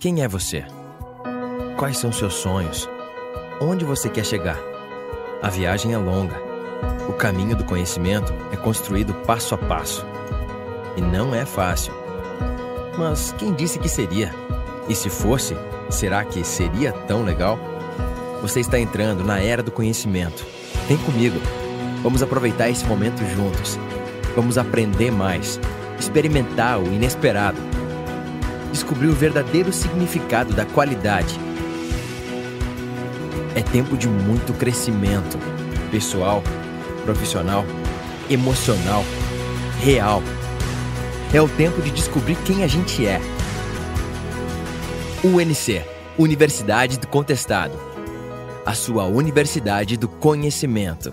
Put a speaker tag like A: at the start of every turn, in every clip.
A: Quem é você? Quais são seus sonhos? Onde você quer chegar? A viagem é longa. O caminho do conhecimento é construído passo a passo. E não é fácil. Mas quem disse que seria? E se fosse, será que seria tão legal? Você está entrando na era do conhecimento. Vem comigo. Vamos aproveitar esse momento juntos. Vamos aprender mais, experimentar o inesperado, descobrir o verdadeiro significado da qualidade. É tempo de muito crescimento pessoal, profissional, emocional, real. É o tempo de descobrir quem a gente é. UNC Universidade do Contestado a sua Universidade do Conhecimento.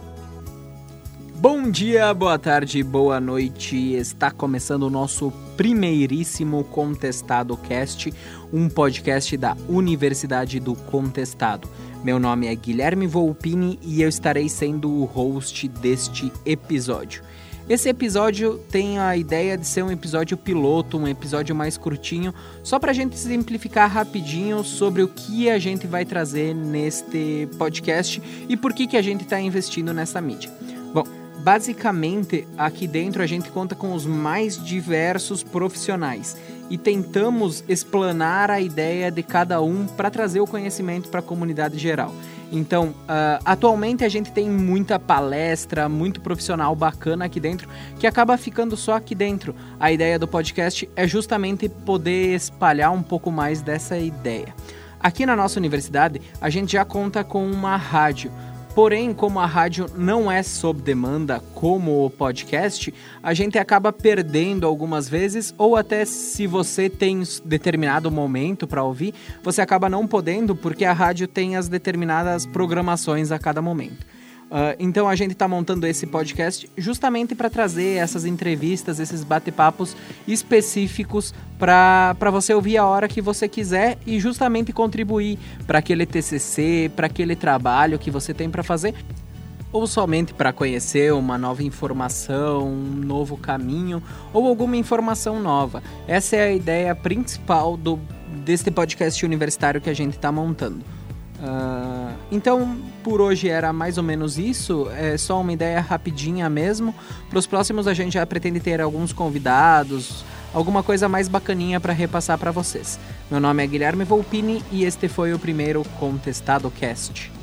B: Bom dia, boa tarde, boa noite. Está começando o nosso primeiríssimo Contestado Cast, um podcast da Universidade do Contestado. Meu nome é Guilherme Volpini e eu estarei sendo o host deste episódio. Esse episódio tem a ideia de ser um episódio piloto, um episódio mais curtinho, só para a gente simplificar rapidinho sobre o que a gente vai trazer neste podcast e por que, que a gente está investindo nessa mídia. Bom, basicamente aqui dentro a gente conta com os mais diversos profissionais e tentamos explanar a ideia de cada um para trazer o conhecimento para a comunidade geral. Então, uh, atualmente a gente tem muita palestra, muito profissional bacana aqui dentro, que acaba ficando só aqui dentro. A ideia do podcast é justamente poder espalhar um pouco mais dessa ideia. Aqui na nossa universidade, a gente já conta com uma rádio. Porém, como a rádio não é sob demanda como o podcast, a gente acaba perdendo algumas vezes, ou até se você tem determinado momento para ouvir, você acaba não podendo porque a rádio tem as determinadas programações a cada momento. Uh, então a gente está montando esse podcast justamente para trazer essas entrevistas, esses bate-papos específicos para você ouvir a hora que você quiser e justamente contribuir para aquele TCC, para aquele trabalho que você tem para fazer ou somente para conhecer uma nova informação, um novo caminho ou alguma informação nova. Essa é a ideia principal do, deste podcast universitário que a gente está montando. Uh, então, por hoje era mais ou menos isso. É só uma ideia rapidinha mesmo. Para os próximos, a gente já pretende ter alguns convidados, alguma coisa mais bacaninha para repassar para vocês. Meu nome é Guilherme Volpini e este foi o primeiro Contestado Cast.